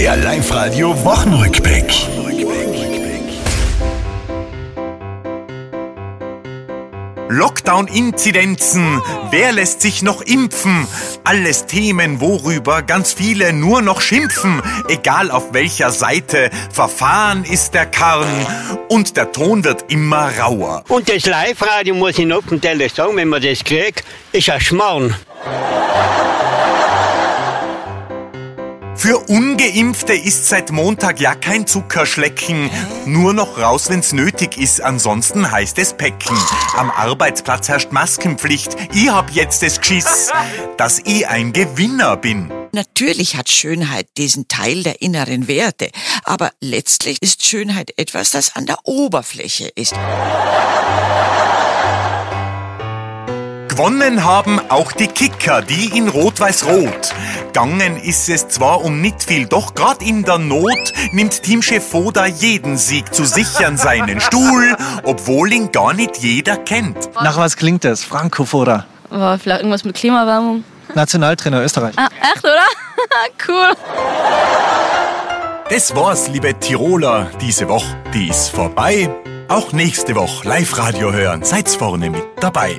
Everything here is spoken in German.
Der Live-Radio Wochenrückblick. Lockdown-Inzidenzen, wer lässt sich noch impfen? Alles Themen, worüber ganz viele nur noch schimpfen. Egal auf welcher Seite, Verfahren ist der Karren und der Ton wird immer rauer. Und das Live-Radio muss ich noch dem Teller sagen, wenn man das kriegt, ist ein Schmarrn. Für Ungeimpfte ist seit Montag ja kein Zuckerschlecken. Nur noch raus, wenn's nötig ist, ansonsten heißt es Päcken. Am Arbeitsplatz herrscht Maskenpflicht. Ich hab jetzt das Geschiss, dass ich ein Gewinner bin. Natürlich hat Schönheit diesen Teil der inneren Werte, aber letztlich ist Schönheit etwas, das an der Oberfläche ist. Gewonnen haben auch die Kicker, die in Rot-Weiß-Rot. Gangen ist es zwar um nicht viel, doch grad in der Not nimmt Teamchef Foda jeden Sieg zu sichern seinen Stuhl, obwohl ihn gar nicht jeder kennt. Nach was klingt das? Franco Foda, War vielleicht irgendwas mit Klimaerwärmung. Nationaltrainer Österreich. Ah, echt, oder? cool. Das war's, liebe Tiroler, diese Woche, die ist vorbei. Auch nächste Woche Live-Radio hören, seid's vorne mit dabei.